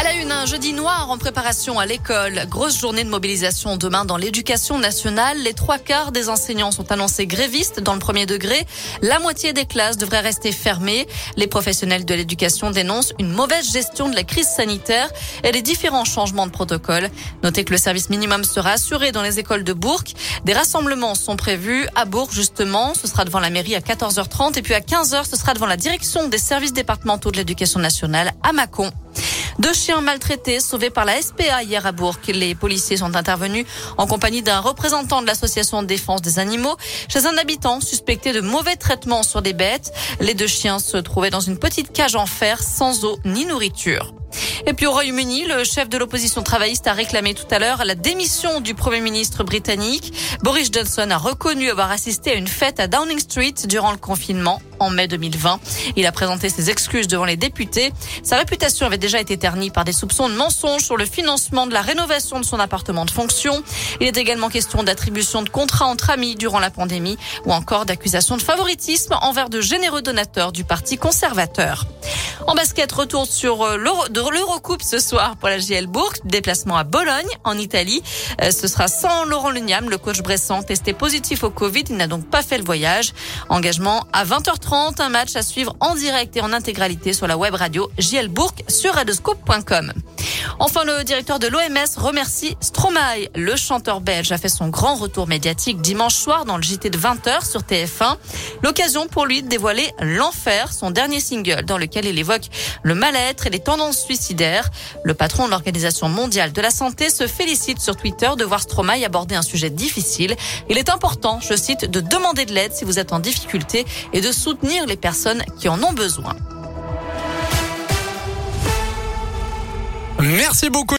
À la une, un jeudi noir en préparation à l'école. Grosse journée de mobilisation demain dans l'éducation nationale. Les trois quarts des enseignants sont annoncés grévistes dans le premier degré. La moitié des classes devraient rester fermées. Les professionnels de l'éducation dénoncent une mauvaise gestion de la crise sanitaire et les différents changements de protocole. Notez que le service minimum sera assuré dans les écoles de Bourg. Des rassemblements sont prévus à Bourg justement. Ce sera devant la mairie à 14h30 et puis à 15h, ce sera devant la direction des services départementaux de l'éducation nationale à Mâcon. Deux chiens maltraités sauvés par la SPA hier à Bourg. Les policiers sont intervenus en compagnie d'un représentant de l'association de défense des animaux chez un habitant suspecté de mauvais traitements sur des bêtes. Les deux chiens se trouvaient dans une petite cage en fer sans eau ni nourriture. Et puis au Royaume-Uni, le chef de l'opposition travailliste a réclamé tout à l'heure la démission du Premier ministre britannique. Boris Johnson a reconnu avoir assisté à une fête à Downing Street durant le confinement en mai 2020. Il a présenté ses excuses devant les députés. Sa réputation avait déjà été ternie par des soupçons de mensonges sur le financement de la rénovation de son appartement de fonction. Il est également question d'attribution de contrats entre amis durant la pandémie ou encore d'accusations de favoritisme envers de généreux donateurs du Parti conservateur. En basket, retour sur euh, l'Eurocoupe ce soir pour la GL Bourg. Déplacement à Bologne, en Italie. Euh, ce sera sans Laurent Luniam, le coach Bressan, testé positif au Covid. Il n'a donc pas fait le voyage. Engagement à 20h30, un match à suivre en direct et en intégralité sur la web radio JL Bourg sur radescope.com. Enfin, le directeur de l'OMS remercie Stromae. Le chanteur belge a fait son grand retour médiatique dimanche soir dans le JT de 20h sur TF1. L'occasion pour lui de dévoiler L'Enfer, son dernier single dans lequel il évoque le mal-être et les tendances suicidaires. Le patron de l'Organisation mondiale de la santé se félicite sur Twitter de voir Stromae aborder un sujet difficile. Il est important, je cite, de demander de l'aide si vous êtes en difficulté et de soutenir les personnes qui en ont besoin. Merci beaucoup.